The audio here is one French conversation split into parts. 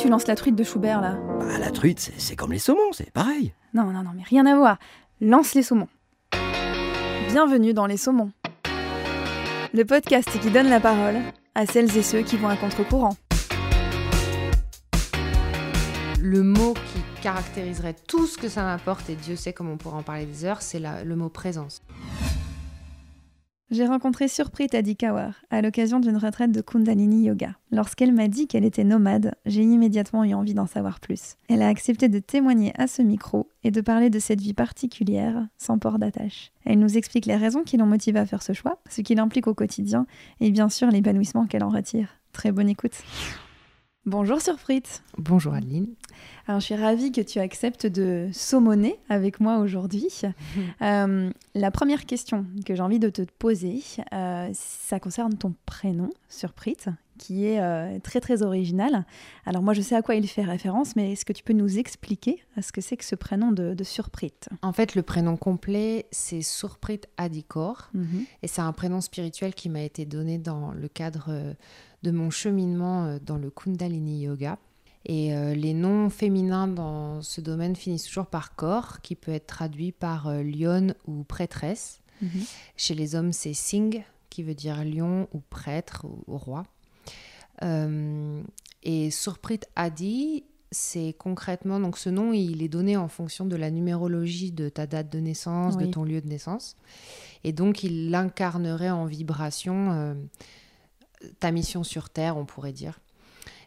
tu lances la truite de Schubert là Bah, la truite, c'est- comme les saumons, c'est pareil. Non, non, non, mais rien à voir. Lance les saumons. Bienvenue dans Les Saumons. Le podcast qui donne la parole à celles et ceux qui vont à contre-courant. Le mot qui caractériserait tout ce que ça m'apporte, et Dieu sait comment on pourra en parler des heures, c'est le mot présence. J'ai rencontré Surprit Adi Kawar à l'occasion d'une retraite de Kundalini Yoga. Lorsqu'elle m'a dit qu'elle était nomade, j'ai immédiatement eu envie d'en savoir plus. Elle a accepté de témoigner à ce micro et de parler de cette vie particulière, sans port d'attache. Elle nous explique les raisons qui l'ont motivée à faire ce choix, ce qui l'implique au quotidien et bien sûr l'épanouissement qu'elle en retire. Très bonne écoute. Bonjour Surprit. Bonjour Adeline. Alors, je suis ravie que tu acceptes de saumonner avec moi aujourd'hui. Euh, la première question que j'ai envie de te poser, euh, ça concerne ton prénom, Surprit, qui est euh, très très original. Alors moi, je sais à quoi il fait référence, mais est-ce que tu peux nous expliquer à ce que c'est que ce prénom de, de Surprit En fait, le prénom complet, c'est Surprit Adikor, Mhm. et c'est un prénom spirituel qui m'a été donné dans le cadre de mon cheminement euh, dans le Kundalini Yoga. Et euh, les noms féminins dans ce domaine finissent toujours par corps, qui peut être traduit par euh, lionne ou prêtresse. Mhm. Chez les hommes, c'est Singh, qui veut dire lion ou prêtre ou, ou roi. Euh, et Surprit Adi, c'est concrètement, donc ce nom, il est donné en fonction de la numérologie de ta date de naissance, Oui. de ton lieu de naissance. Et donc, il l'incarnerait en vibration ta mission sur Terre, on pourrait dire.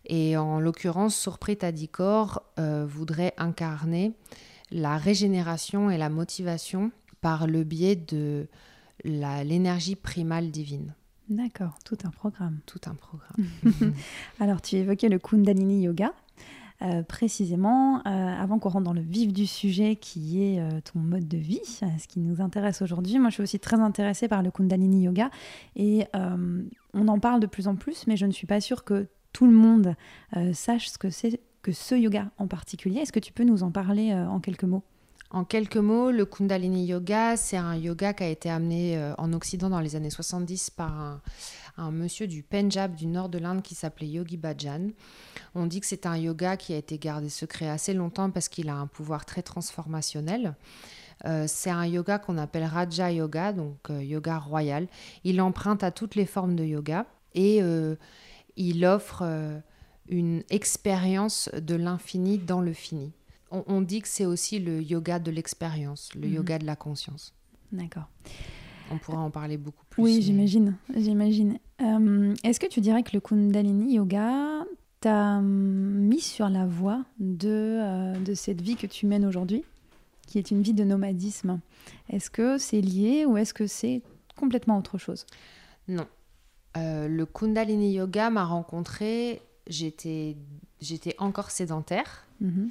Et en l'occurrence, Surprit Adikor euh, voudrait incarner la régénération et la motivation par le biais de l'énergie primale divine. D'accord, tout un programme. Tout un programme. Alors, tu évoquais le Kundalini Yoga. Euh, précisément, euh, avant qu'on rentre dans le vif du sujet qui est euh, ton mode de vie, ce qui nous intéresse aujourd'hui. Moi, je suis aussi très intéressée par le Kundalini Yoga et on en parle de plus en plus, mais je ne suis pas sûre que tout le monde sache ce que c'est que ce yoga en particulier. Est-ce que tu peux nous en parler en quelques mots? En quelques mots, le Kundalini Yoga, c'est un yoga qui a été amené euh, en Occident dans les années 70 par un, monsieur du Pendjab, du nord de l'Inde, qui s'appelait Yogi Bhajan. On dit que c'est un yoga qui a été gardé secret assez longtemps parce qu'il a un pouvoir très transformationnel. Euh, c'est un yoga qu'on appelle Raja Yoga, donc euh, yoga royal. Il emprunte à toutes les formes de yoga et il offre une expérience de l'infini dans le fini. On, on dit que c'est aussi le yoga de l'expérience, le Mhm. yoga de la conscience. D'accord. On pourra en parler beaucoup plus. Oui, mais- j'imagine, j'imagine. Euh, Est-ce que tu dirais que le Kundalini Yoga t'a hum, mis sur la voie de, euh, de cette vie que tu mènes aujourd'hui, qui est une vie de nomadisme? Est-ce que c'est lié ou est-ce que c'est complètement autre chose? Non. Euh, le Kundalini Yoga m'a rencontré, j'étais, j'étais encore sédentaire. Mhm.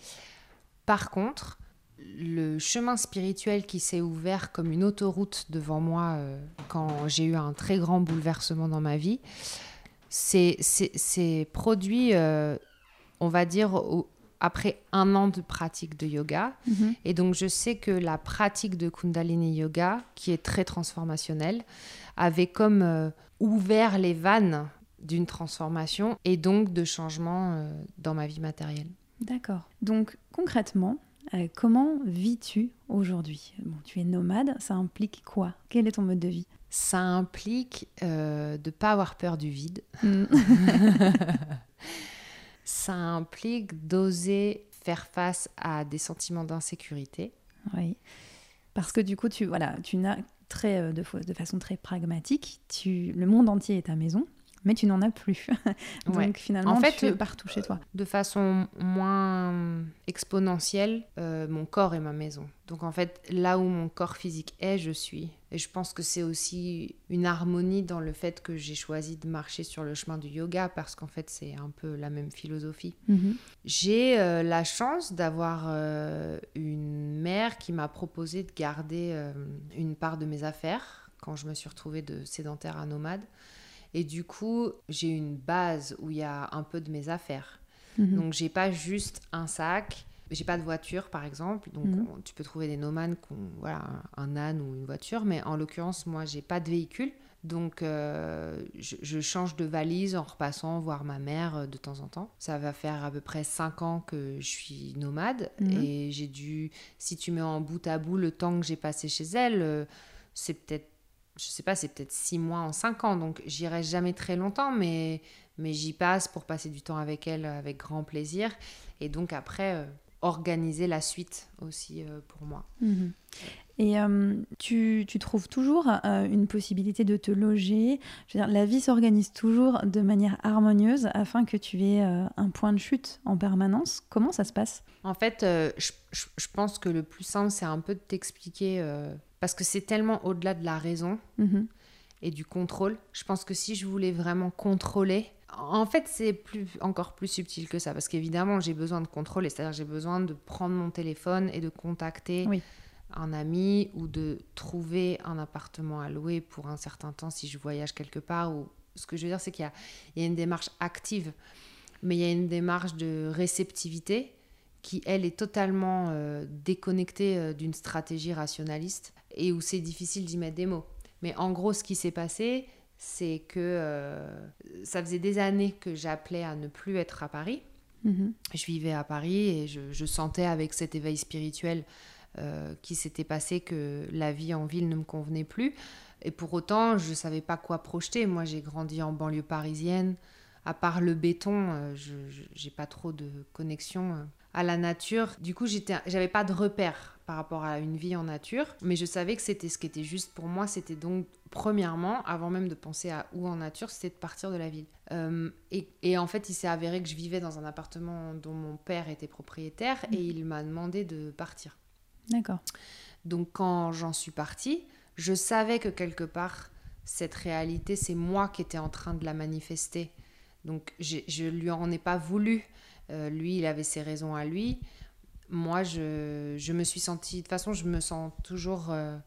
Par contre, le chemin spirituel qui s'est ouvert comme une autoroute devant moi euh, quand j'ai eu un très grand bouleversement dans ma vie, c'est, produit, euh, on va dire, au- après un an de pratique de yoga. Mhm. Et donc, je sais que la pratique de Kundalini Yoga, qui est très transformationnelle, avait comme euh, ouvert les vannes d'une transformation et donc de changement dans ma vie matérielle. D'accord. Donc concrètement, euh, comment vis-tu aujourd'hui? Bon, Tu es nomade, ça implique quoi? Quel est ton mode de vie? Ça implique euh, de ne pas avoir peur du vide. Mm. Ça implique d'oser faire face à des sentiments d'insécurité. Oui. Parce que du coup, tu, voilà, tu n'as très, euh, de, de façon très pragmatique, tu, le monde entier est ta maison, mais tu n'en as plus. Donc Ouais. finalement, En fait, tu es euh, partout chez toi. de façon moins exponentielle, euh, mon corps est ma maison. Donc en fait, là où mon corps physique est, je suis. Et je pense que c'est aussi une harmonie dans le fait que j'ai choisi de marcher sur le chemin du yoga parce qu'en fait, c'est un peu la même philosophie. Mhm. J'ai euh, la chance d'avoir euh, une mère qui m'a proposé de garder une part de mes affaires quand je me suis retrouvée de sédentaire à nomade. Et du coup, j'ai une base où il y a un peu de mes affaires. Mhm. Donc, j'ai pas juste un sac. J'ai pas de voiture, par exemple. Donc, Mhm. on- tu peux trouver des nomades qui ont voilà, un, un âne ou une voiture. Mais en l'occurrence, moi, j'ai pas de véhicule. Donc, euh, je, je change de valise en repassant voir ma mère euh, de temps en temps. Ça va faire à peu près 5 ans que je suis nomade. Mhm. Et j'ai dû, si tu mets en bout à bout le temps que j'ai passé chez elle, euh, c'est peut-être, je sais pas, c'est peut-être 6 mois en 5 ans. Donc, j'irai jamais très longtemps, mais, mais j'y passe pour passer du temps avec elle euh, avec grand plaisir. Et donc, après, euh, organiser la suite aussi euh, pour moi. Mhm. Et euh, tu, tu trouves toujours une possibilité de te loger? Je veux dire, la vie s'organise toujours de manière harmonieuse afin que tu aies un point de chute en permanence. Comment ça se passe? En fait, je, je- pense que le plus simple, c'est un peu de t'expliquer, parce que c'est tellement au-delà de la raison Mhm. et du contrôle. Je pense que si je voulais vraiment contrôler, en fait, c'est plus, encore plus subtil que ça, parce qu'évidemment, j'ai besoin de contrôler, c'est-à-dire j'ai besoin de prendre mon téléphone et de contacter Oui. un ami ou de trouver un appartement à louer pour un certain temps si je voyage quelque part. Ou... Ce que je veux dire, c'est qu'il y a une démarche active, mais il y a une démarche de réceptivité qui, elle, est totalement euh, déconnectée euh, d'une stratégie rationaliste et où c'est difficile d'y mettre des mots. Mais en gros, ce qui s'est passé, c'est que euh, ça faisait des années que j'appelais à ne plus être à Paris. Mhm. Je vivais à Paris et je, je sentais avec cet éveil spirituel euh, qui s'était passé que la vie en ville ne me convenait plus. Et pour autant, je ne savais pas quoi projeter. Moi, j'ai grandi en banlieue parisienne. À part le béton, euh, je n'ai pas trop de connexion à la nature. Du coup, j'avais pas de repère par rapport à une vie en nature. Mais je savais que c'était ce qui était juste pour moi. C'était donc, premièrement, avant même de penser à où en nature, c'était de partir de la ville. Euh, et, et en fait, il s'est avéré que je vivais dans un appartement dont mon père était propriétaire et il m'a demandé de partir. D'accord. Donc quand j'en suis partie, je savais que quelque part, cette réalité, c'est moi qui étais en train de la manifester. Donc je lui en ai pas voulu. Euh, lui, il avait ses raisons à lui. Moi, je, je me suis sentie... De toute façon, je me sens toujours euh,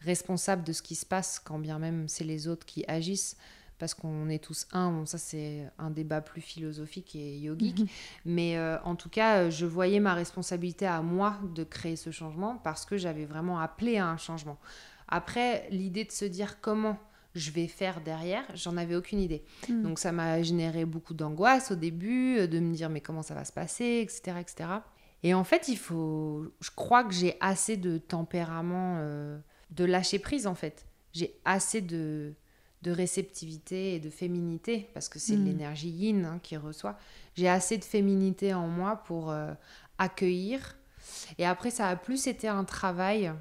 responsable de ce qui se passe, quand bien même c'est les autres qui agissent. Parce qu'on est tous un. Bon, ça, c'est un débat plus philosophique et yogique. Mais euh, en tout cas, je voyais ma responsabilité à moi de créer ce changement parce que j'avais vraiment appelé à un changement. Après, l'idée de se dire comment je vais faire derrière, j'en avais aucune idée. Mm. Donc ça m'a généré beaucoup d'angoisse au début, euh, de me dire mais comment ça va se passer, etc. etc. Et en fait, il faut... Je crois que j'ai assez de tempérament, euh, de lâcher prise en fait. J'ai assez de, de réceptivité et de féminité, parce que c'est Mm. l'énergie yin hein, qui reçoit. J'ai assez de féminité en moi pour euh, accueillir. Et après, ça a plus été un travail,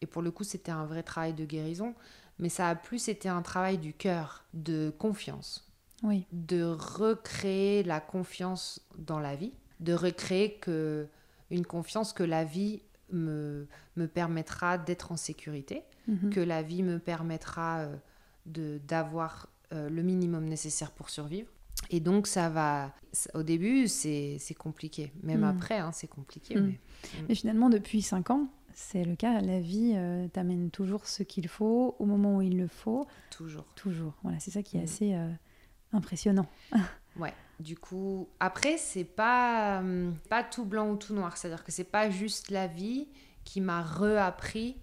et pour le coup, c'était un vrai travail de guérison, mais ça a plus été un travail du cœur, de confiance Oui. de recréer la confiance dans la vie, de recréer que une confiance que la vie me, me permettra d'être en sécurité, Mhm. que la vie me permettra euh, de d'avoir euh, le minimum nécessaire pour survivre. Et donc ça va, au début c'est compliqué, même Mm. après hein, c'est compliqué. Mais Mais finalement, depuis 5 ans, c'est le cas. La vie euh, t'amène toujours ce qu'il faut au moment où il le faut. toujours. Toujours. Voilà, c'est ça qui est Mm. assez euh, impressionnant. Ouais. Du coup, après, c'est pas, hum, pas tout blanc ou tout noir. C'est-à-dire que c'est pas juste la vie qui m'a reappris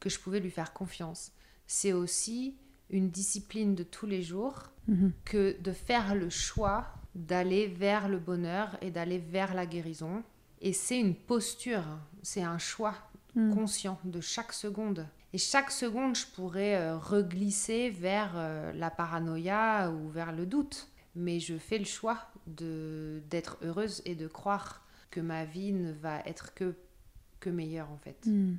que je pouvais lui faire confiance. C'est aussi une discipline de tous les jours Mhm. que de faire le choix d'aller vers le bonheur et d'aller vers la guérison. Et c'est une posture, hein. c'est un choix Mm. conscient de chaque seconde. Et chaque seconde, je pourrais euh, reglisser vers euh, la paranoïa ou vers le doute. Mais je fais le choix de d'être heureuse et de croire que ma vie ne va être que, que meilleure en fait. Mm.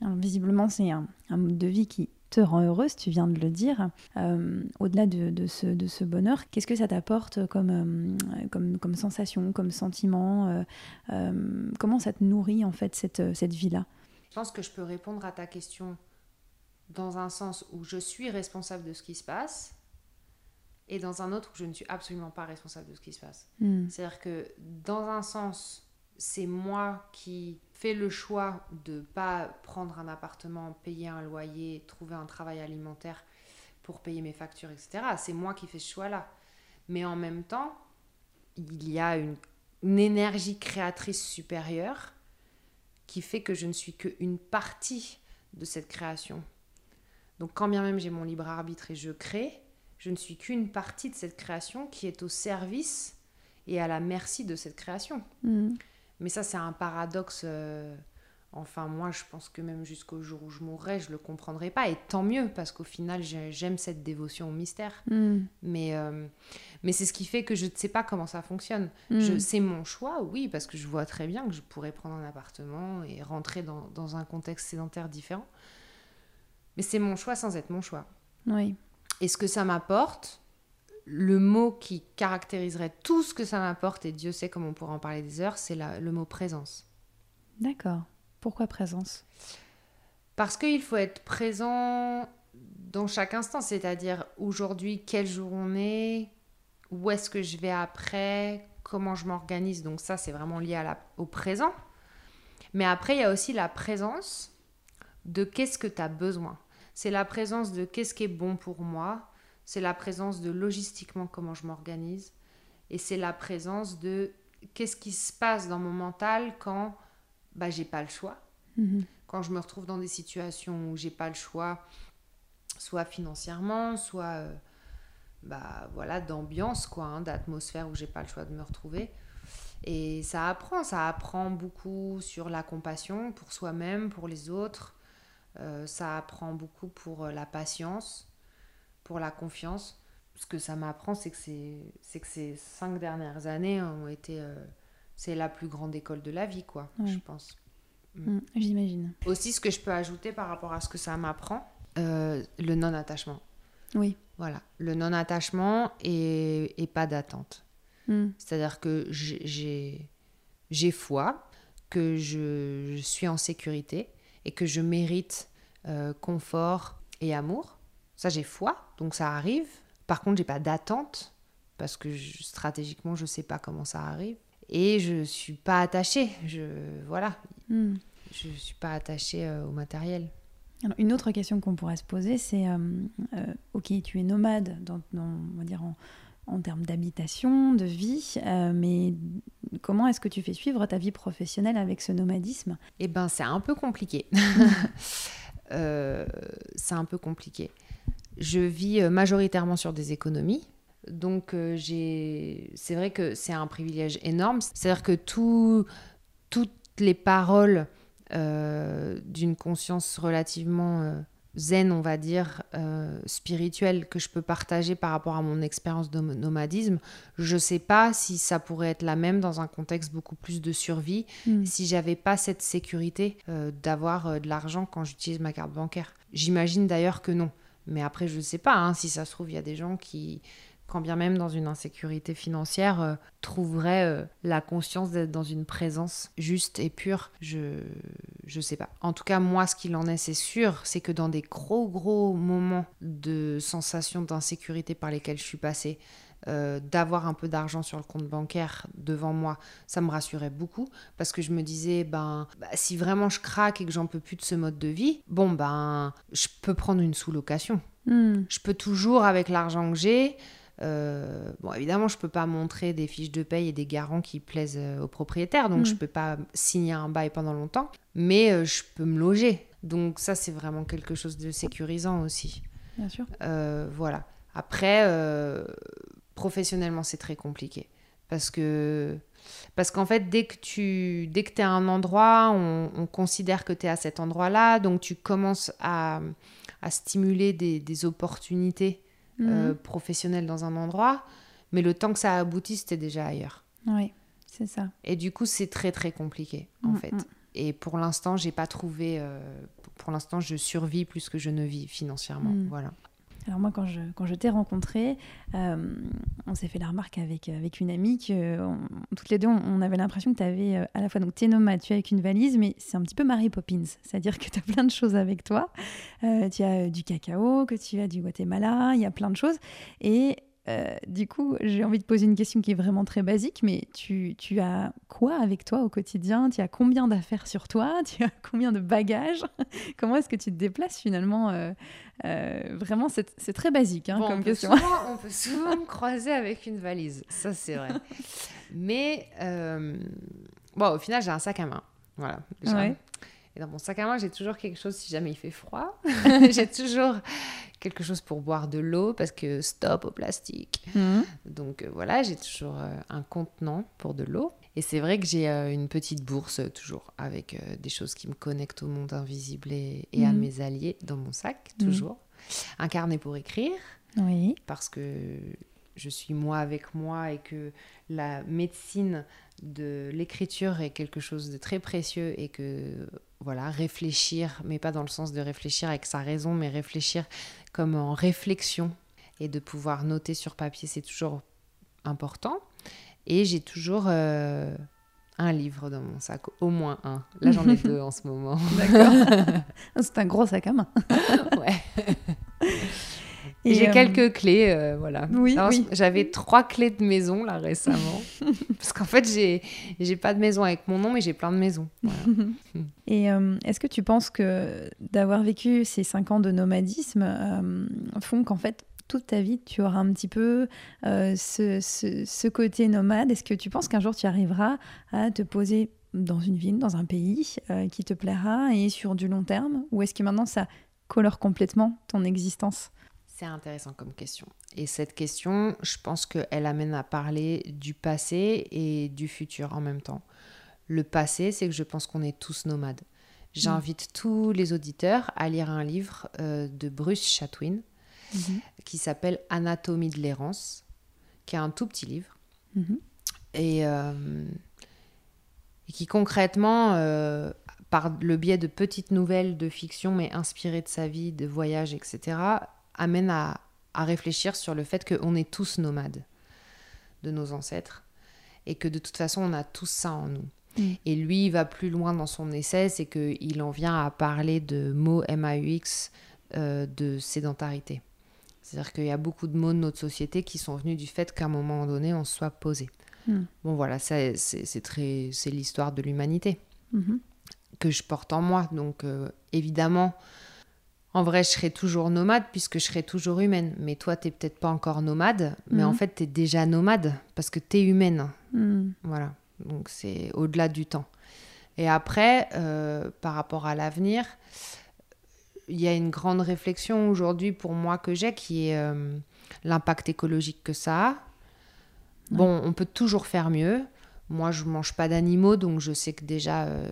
Alors, visiblement, c'est un, un mode de vie qui te rend heureuse, tu viens de le dire. Euh, Au-delà de, de ce, de ce bonheur, qu'est-ce que ça t'apporte comme, euh, comme, comme sensation, comme sentiment euh, Comment ça te nourrit en fait cette, cette vie-là? Je pense que je peux répondre à ta question dans un sens où je suis responsable de ce qui se passe et dans un autre où je ne suis absolument pas responsable de ce qui se passe. Mm. C'est-à-dire que dans un sens, c'est moi qui fais le choix de pas prendre un appartement, payer un loyer, trouver un travail alimentaire pour payer mes factures, etc. C'est moi qui fais ce choix-là. Mais en même temps, il y a une, énergie créatrice supérieure qui fait que je ne suis qu'une partie de cette création. Donc quand bien même j'ai mon libre arbitre et je crée, je ne suis qu'une partie de cette création qui est au service et à la merci de cette création. Mm. Mais ça, c'est un paradoxe. euh, Enfin, moi, je pense que même jusqu'au jour où je mourrai, je le comprendrai pas. Et tant mieux, parce qu'au final, j'ai- j'aime cette dévotion au mystère. Mm. Mais, euh, mais c'est ce qui fait que je ne sais pas comment ça fonctionne. Mm. Je- C'est mon choix, oui, parce que je vois très bien que je pourrais prendre un appartement et rentrer dans, dans un contexte sédentaire différent. Mais c'est mon choix sans être mon choix. Oui. Et ce que ça m'apporte, le mot qui caractériserait tout ce que ça m'apporte, et Dieu sait comme on pourrait en parler des heures, c'est le mot présence. D'accord. Pourquoi présence? Parce qu'il faut être présent dans chaque instant, c'est-à-dire aujourd'hui, quel jour on est, où est-ce que je vais après, comment je m'organise. Donc ça, c'est vraiment lié à la- au présent. Mais après, il y a aussi la présence de qu'est-ce que tu as besoin. C'est la présence de qu'est-ce qui est bon pour moi. C'est la présence de logistiquement comment je m'organise. Et c'est la présence de qu'est-ce qui se passe dans mon mental quand bah, j'ai pas le choix Mhm. quand je me retrouve dans des situations où j'ai pas le choix, soit financièrement, soit euh, bah, voilà, d'ambiance, quoi, hein, d'atmosphère où j'ai pas le choix de me retrouver. Et ça apprend, ça apprend beaucoup sur la compassion pour soi-même, pour les autres. Euh, ça apprend beaucoup pour euh, la patience, pour la confiance. Ce que ça m'apprend, c'est que, c'est, que ces cinq dernières années ont été... euh, c'est la plus grande école de la vie, quoi, Ouais. je pense. Mm. J'imagine. Aussi, ce que je peux ajouter par rapport à ce que ça m'apprend, euh, le non-attachement. Oui. Voilà, le non-attachement et, et pas d'attente. Mm. C'est-à-dire que j'ai- foi, que je, je suis en sécurité et que je mérite euh, confort et amour. Ça, j'ai foi, donc ça arrive. Par contre, j'ai pas d'attente parce que je- stratégiquement, je sais pas comment ça arrive. Et je suis pas attachée. Je voilà, Mm. je suis pas attachée euh, au matériel. Alors, une autre question qu'on pourrait se poser, c'est euh, euh, ok, tu es nomade, dans, dans- on va dire en, en termes d'habitation, de vie, mais comment est-ce que tu fais suivre ta vie professionnelle avec ce nomadisme? Eh ben, c'est un peu compliqué. C'est un peu compliqué. Je vis euh, majoritairement sur des économies. Donc, euh, j'ai... c'est vrai que c'est un privilège énorme. C'est-à-dire que tout- toutes les paroles euh, d'une conscience relativement euh, zen, on va dire, spirituelle, que je peux partager par rapport à mon expérience de nomadisme, je ne sais pas si ça pourrait être la même dans un contexte beaucoup plus de survie Mm. si j'avais pas cette sécurité d'avoir de l'argent quand j'utilise ma carte bancaire. J'imagine d'ailleurs que non. Mais après, je ne sais pas. hein, si ça se trouve, il y a des gens qui, quand bien même dans une insécurité financière, euh, trouveraient euh, la conscience d'être dans une présence juste et pure. Je je sais pas. En tout cas, moi, ce qu'il en est, c'est sûr, c'est que dans des gros gros moments de sensation d'insécurité par lesquels je suis passée, euh, d'avoir un peu d'argent sur le compte bancaire devant moi, ça me rassurait beaucoup parce que je me disais, ben, bah, si vraiment je craque et que j'en peux plus de ce mode de vie, bon, ben, je peux prendre une sous-location. Mm. Je peux toujours, avec l'argent que j'ai, euh, bon, évidemment, je peux pas montrer des fiches de paye et des garants qui plaisent euh, aux propriétaires, donc Mm. je peux pas signer un bail pendant longtemps, mais euh, je peux me loger. Donc ça, c'est vraiment quelque chose de sécurisant aussi. Bien sûr. Voilà. Après, euh, professionnellement, c'est très compliqué. Parce que parce qu'en fait, dès que tu dès que es à un endroit, on, on considère que tu es à cet endroit-là, donc tu commences à, à stimuler des, des opportunités euh, Mhm. professionnelles dans un endroit, mais le temps que ça aboutisse, tu déjà ailleurs. Oui, c'est ça. Et du coup, c'est très très compliqué, en Mm, fait. mm. Et pour l'instant, j'ai pas trouvé. euh, pour l'instant, je survis plus que je ne vis financièrement. Mm. Voilà. Alors moi, quand je, quand je t'ai rencontré, euh, on s'est fait la remarque avec, avec une amie que on- toutes les deux, on, avait l'impression que tu avais à la fois, donc tu es nomade, tu es avec une valise, mais c'est un petit peu Mary Poppins, c'est-à-dire que tu as plein de choses avec toi. Euh, tu as euh, du cacao, que tu as du Guatemala, il y a plein de choses. Et euh, du coup, j'ai envie de poser une question qui est vraiment très basique, mais tu, tu as quoi avec toi au quotidien? Tu as combien d'affaires sur toi? Tu as combien de bagages? Comment est-ce que tu te déplaces finalement euh, euh, Vraiment, c'est très basique hein, Bon, comme on, peut question. souvent, on peut souvent me croiser avec une valise, ça c'est vrai. Mais bon, au final, j'ai un sac à main. Voilà. Ouais. Et dans mon sac à main, j'ai toujours quelque chose si jamais il fait froid. j'ai toujours quelque chose pour boire de l'eau parce que stop au plastique. Mhm. Donc euh, voilà, j'ai toujours euh, un contenant pour de l'eau. Et c'est vrai que j'ai euh, une petite bourse toujours avec des choses qui me connectent au monde invisible et, et à Mhm. mes alliés dans mon sac, Mhm. toujours. Un carnet pour écrire Oui. parce que je suis moi avec moi et que la médecine de l'écriture est quelque chose de très précieux et que voilà, réfléchir, mais pas dans le sens de réfléchir avec sa raison, mais réfléchir comme en réflexion et de pouvoir noter sur papier, c'est toujours important. Et j'ai toujours euh, un livre dans mon sac, au moins un. Là, j'en ai deux en ce moment. D'accord. C'est un gros sac à main. ouais. Et, J'ai euh, quelques clés, euh, voilà. Oui. J'avais trois clés de maison là récemment, parce qu'en fait j'ai j'ai pas de maison avec mon nom, mais j'ai plein de maisons. Voilà. Et euh, est-ce que tu penses que d'avoir vécu ces cinq ans de nomadisme font qu'en fait toute ta vie tu auras un petit peu ce, ce- ce côté nomade? Est-ce que tu penses qu'un jour tu arriveras à te poser dans une ville, dans un pays qui te plaira et sur du long terme? Ou est-ce que maintenant ça colore complètement ton existence? C'est intéressant comme question. Et cette question, je pense qu'elle amène à parler du passé et du futur en même temps. Le passé, c'est que je pense qu'on est tous nomades. J'invite tous les auditeurs à lire un livre euh, de Bruce Chatwin qui s'appelle Anatomie de l'errance, qui est un tout petit livre. Mhm. et, euh, et qui concrètement, euh, par le biais de petites nouvelles de fiction, mais inspirées de sa vie, de voyages, etc., amène à, à réfléchir sur le fait qu'on est tous nomades de nos ancêtres et que de toute façon, on a tous ça en nous. Mm. Et lui, il va plus loin dans son essai, c'est qu'il en vient à parler de mots MAUX euh, de sédentarité. C'est-à-dire qu'il y a beaucoup de mots de notre société qui sont venus du fait qu'à un moment donné, on se soit posé. Mm. Bon, voilà, ça, c'est c'est très, c'est l'histoire de l'humanité Mhm. que je porte en moi. Donc, euh, évidemment, en vrai, je serai toujours nomade puisque je serai toujours humaine. Mais toi, t'es peut-être pas encore nomade, mais en fait, t'es déjà nomade parce que t'es humaine. Mm. Voilà. Donc, c'est au-delà du temps. Et après, euh, par rapport à l'avenir, il y a une grande réflexion aujourd'hui pour moi que j'ai qui est euh, l'impact écologique que ça a. Bon, on peut toujours faire mieux. Moi, je mange pas d'animaux, donc je sais que déjà, euh,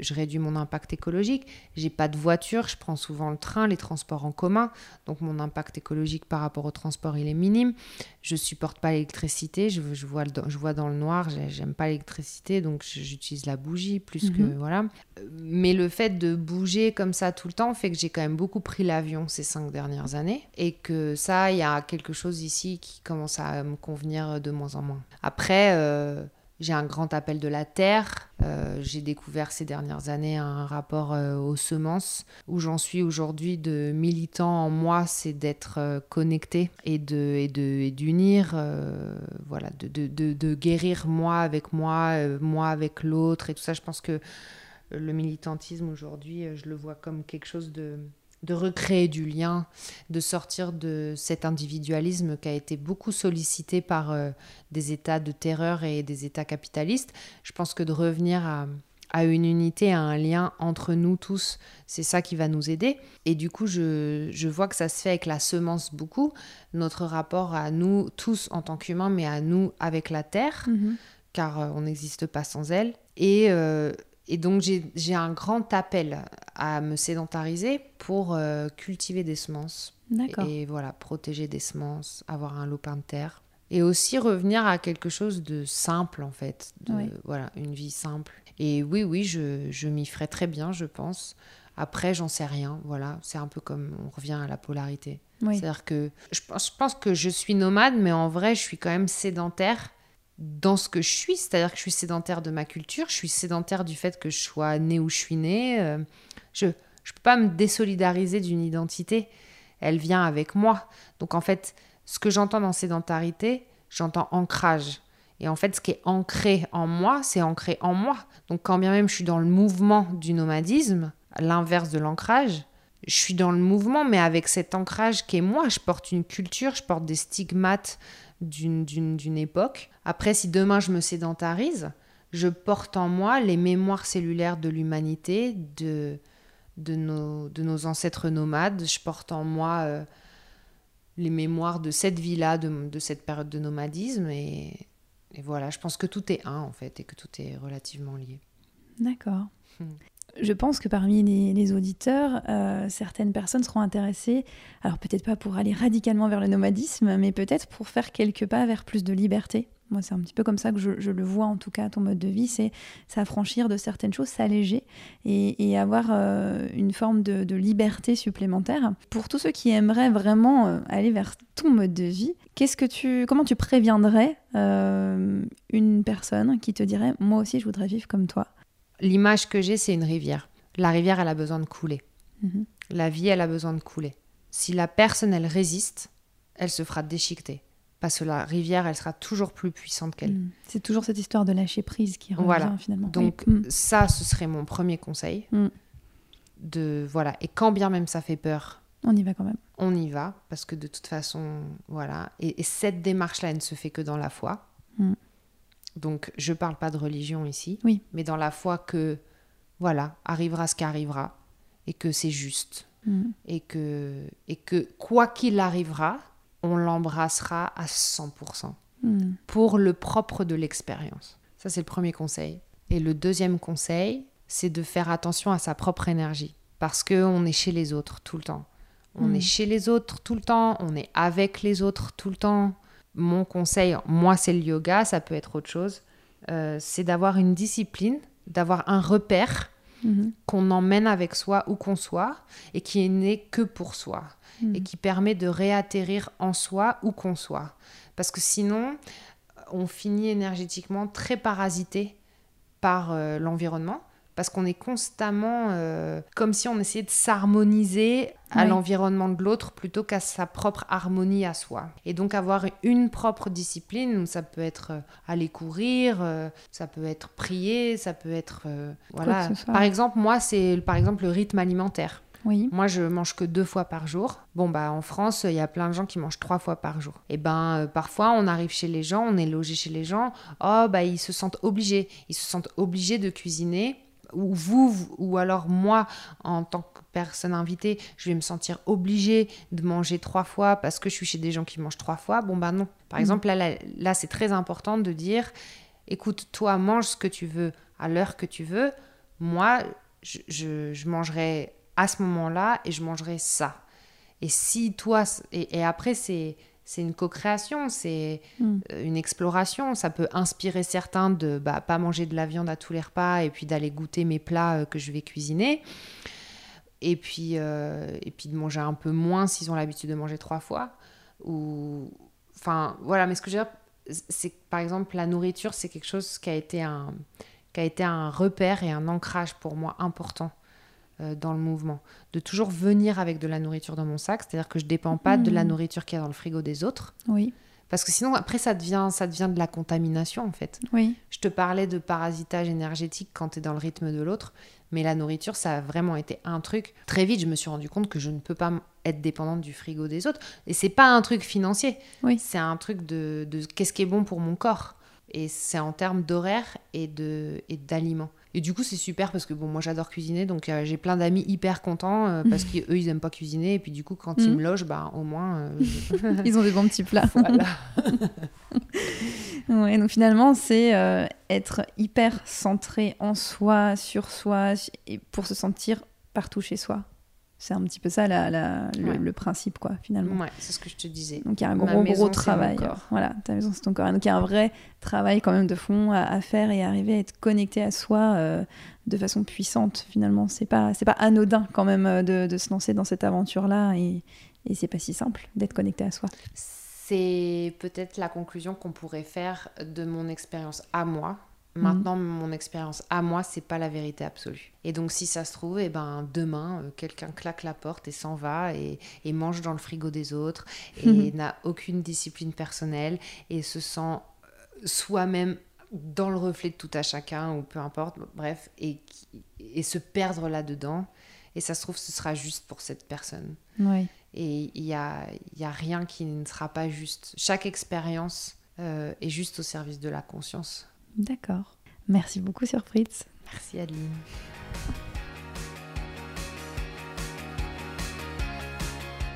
je réduis mon impact écologique. J'ai pas de voiture, je prends souvent le train, les transports en commun, donc mon impact écologique par rapport au transport, il est minime. Je supporte pas l'électricité, je, je vois, je vois dans le noir, j'ai- j'aime pas l'électricité, donc j'utilise la bougie plus que Mhm. voilà. Mais le fait de bouger comme ça tout le temps fait que j'ai quand même beaucoup pris l'avion ces cinq dernières années et que ça, il y a quelque chose ici qui commence à me convenir de moins en moins. Après, euh, j'ai un grand appel de la terre. Euh, j'ai découvert ces dernières années un rapport euh, aux semences. Où j'en suis aujourd'hui de militant en moi, c'est d'être euh, connecté et de et d'unir, euh, de, de, de, de guérir moi avec moi, moi avec l'autre et tout ça. Je pense que le militantisme aujourd'hui, je le vois comme quelque chose de de recréer du lien, de sortir de cet individualisme qui a été beaucoup sollicité par euh, des États de terreur et des États capitalistes. Je pense que de revenir à, à une unité, à un lien entre nous tous, c'est ça qui va nous aider. Et du coup, je, je vois que ça se fait avec la semence beaucoup, notre rapport à nous tous en tant qu'humains, mais à nous avec la terre, Mhm. car euh, on n'existe pas sans elle. Et, euh, et donc, j'ai un grand appel à me sédentariser pour euh, cultiver des semences, D'accord. et voilà, protéger des semences, avoir un lopin de terre. Et aussi revenir à quelque chose de simple, en fait. De, Oui. Voilà, une vie simple. Et oui, oui, je, je m'y ferai très bien, je pense. Après, j'en sais rien. Voilà, c'est un peu comme on revient à la polarité. Oui. C'est-à-dire que je pense, je pense que je suis nomade, mais en vrai, je suis quand même sédentaire dans ce que je suis. C'est-à-dire que je suis sédentaire de ma culture, je suis sédentaire du fait que je sois née où je suis née. Euh, Je ne peux pas me désolidariser d'une identité. Elle vient avec moi. Donc en fait, ce que j'entends dans sédentarité, j'entends ancrage. Et en fait, ce qui est ancré en moi, c'est ancré en moi. Donc quand bien même je suis dans le mouvement du nomadisme, l'inverse de l'ancrage, je suis dans le mouvement, mais avec cet ancrage qui est moi. Je porte une culture, je porte des stigmates d'une- d'une d'une époque. Après, si demain je me sédentarise, je porte en moi les mémoires cellulaires de l'humanité, de, de, nos, de nos ancêtres nomades. Je porte en moi euh, les mémoires de cette vie-là, de, de cette période de nomadisme. Et, et voilà, je pense que tout est un en fait et que tout est relativement lié. D'accord. Hmm. Je pense que parmi les, auditeurs, euh, certaines personnes seront intéressées, alors peut-être pas pour aller radicalement vers le nomadisme, mais peut-être pour faire quelques pas vers plus de liberté. Moi, c'est un petit peu comme ça que je, le vois, en tout cas, ton mode de vie, c'est s'affranchir de certaines choses, s'alléger et, avoir euh, une forme de, liberté supplémentaire. Pour tous ceux qui aimeraient vraiment euh, aller vers ton mode de vie, qu'est-ce que tu, comment tu préviendrais une personne qui te dirait, moi aussi, je voudrais vivre comme toi L'image que j'ai, c'est une rivière. La rivière, elle a besoin de couler. Mhm. La vie, elle a besoin de couler. Si la personne, elle résiste, elle se fera déchiqueter. Parce que la rivière, elle sera toujours plus puissante qu'elle. Mm. C'est toujours cette histoire de lâcher prise qui revient Voilà. finalement. Donc Oui. Mm. ça, ce serait mon premier conseil. De voilà. Et quand bien même ça fait peur, on y va quand même. on y va parce que de toute façon, voilà. Et, et cette démarche-là, elle ne se fait que dans la foi. Donc je parle pas de religion ici, Oui. mais dans la foi que voilà, arrivera ce qui arrivera et que c'est juste Mm. et que et que quoi qu'il arrivera, on l'embrassera à 100% Mm. pour le propre de l'expérience. Ça, c'est le premier conseil. Et le deuxième conseil, c'est de faire attention à sa propre énergie. Parce qu'on est chez les autres tout le temps. On Mm. est chez les autres tout le temps. On est avec les autres tout le temps. Mon conseil, moi, c'est le yoga. Ça peut être autre chose. euh, c'est d'avoir une discipline, d'avoir un repère Mhm. qu'on emmène avec soi où qu'on soit et qui est né que pour soi Mm. et qui permet de réatterrir en soi où qu'on soit. Parce que sinon, on finit énergétiquement très parasité par euh, l'environnement. Parce qu'on est constamment euh, comme si on essayait de s'harmoniser à Oui. l'environnement de l'autre plutôt qu'à sa propre harmonie à soi. Et donc avoir une propre discipline, ça peut être euh, aller courir, euh, ça peut être prier, ça peut être... euh, voilà. Par exemple, moi, c'est par exemple le rythme alimentaire. Oui. Moi, je mange que deux fois par jour. Bon, bah, en France, il y a plein de gens qui mangent trois fois par jour. Et ben, euh, parfois, on arrive chez les gens, on est logé chez les gens. Oh, bah, ils se sentent obligés. Ils se sentent obligés de cuisiner. Ou vous, ou alors moi, en tant que personne invitée, je vais me sentir obligée de manger trois fois parce que je suis chez des gens qui mangent trois fois. Bon, bah non. Par Mhm. exemple, là, là, là, c'est très important de dire, écoute, toi, mange ce que tu veux à l'heure que tu veux. Moi, je, je, je mangerai à ce moment-là et je mangerai ça. Et si toi, et, et après, c'est c'est une co-création, c'est Mm. euh, une exploration. Ça peut inspirer certains de bah, pas manger de la viande à tous les repas et puis d'aller goûter mes plats euh, que je vais cuisiner. Et puis, euh, et puis de manger un peu moins s'ils ont l'habitude de manger trois fois. Ou... Enfin, voilà, mais ce que je veux dire, c'est que par exemple, la nourriture, c'est quelque chose qui a été un, qui a été un repère et un ancrage pour moi important dans le mouvement. De toujours venir avec de la nourriture dans mon sac, c'est-à-dire que je ne dépends pas de la Mhm. nourriture qu'il y a dans le frigo des autres. Oui. Parce que sinon, après, ça devient, ça devient de la contamination, en fait. Oui. Je te parlais de parasitage énergétique quand tu es dans le rythme de l'autre, mais la nourriture, ça a vraiment été un truc. Très vite, je me suis rendu compte que je ne peux pas être dépendante du frigo des autres. Et c'est pas un truc financier. Oui. C'est un truc de, de qu'est-ce qui est bon pour mon corps. Et c'est en termes d'horaire et de et d'aliments. Et du coup, c'est super parce que bon, moi j'adore cuisiner, donc euh, j'ai plein d'amis hyper contents euh, parce qu'eux ils aiment pas cuisiner. Et puis du coup, quand ils Mhm. me logent, bah, au moins. euh, je- Ils ont des bons petits plats. voilà. Ouais, donc finalement, c'est être hyper centré en soi, sur soi, et pour se sentir partout chez soi. C'est un petit peu ça la- la- le, Ouais. le principe, quoi, finalement. Ouais, c'est ce que je te disais. Donc il y a un gros, maison, gros travail. Voilà, ta maison, c'est ton corps. Et Donc il y a un vrai travail quand même de fond à, à faire et arriver à être connecté à soi euh, de façon puissante, finalement. C'est pas, pas anodin quand même euh, de, de se lancer dans cette aventure-là et, et c'est pas si simple d'être connecté à soi. C'est peut-être la conclusion qu'on pourrait faire de mon expérience à moi. Mhm. Maintenant, mon expérience à moi, c'est pas la vérité absolue. Et donc, si ça se trouve, eh ben, demain, euh, quelqu'un claque la porte et s'en va et, et mange dans le frigo des autres et n'a aucune discipline personnelle et se sent euh, soi-même dans le reflet de tout à chacun ou peu importe, bref, et, et se perdre là-dedans. Et ça se trouve, ce sera juste pour cette personne. Et il n'y a, y a rien qui ne sera pas juste. Chaque expérience euh, est juste au service de la conscience. D'accord. Merci beaucoup Surprise. Merci Adeline.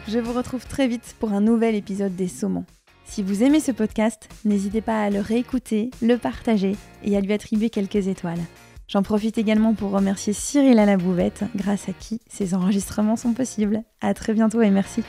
Je vous retrouve très vite pour un nouvel épisode des Saumons. Si vous aimez ce podcast, n'hésitez pas à le réécouter, le partager et à lui attribuer quelques étoiles. J'en profite également pour remercier Cyril à la bouvette, grâce à qui ces enregistrements sont possibles. À très bientôt et merci.